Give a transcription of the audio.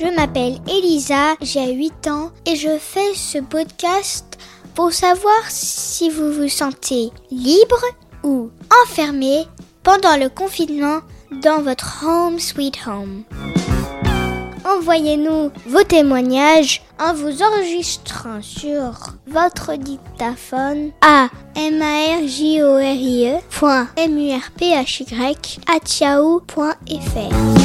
Je m'appelle Elisa, j'ai 8 ans et je fais ce podcast pour savoir si vous vous sentez libre ou enfermé pendant le confinement dans votre home sweet home. Envoyez-nous vos témoignages en vous enregistrant sur votre dictaphone à marjorie.murphy at yahoo.fr.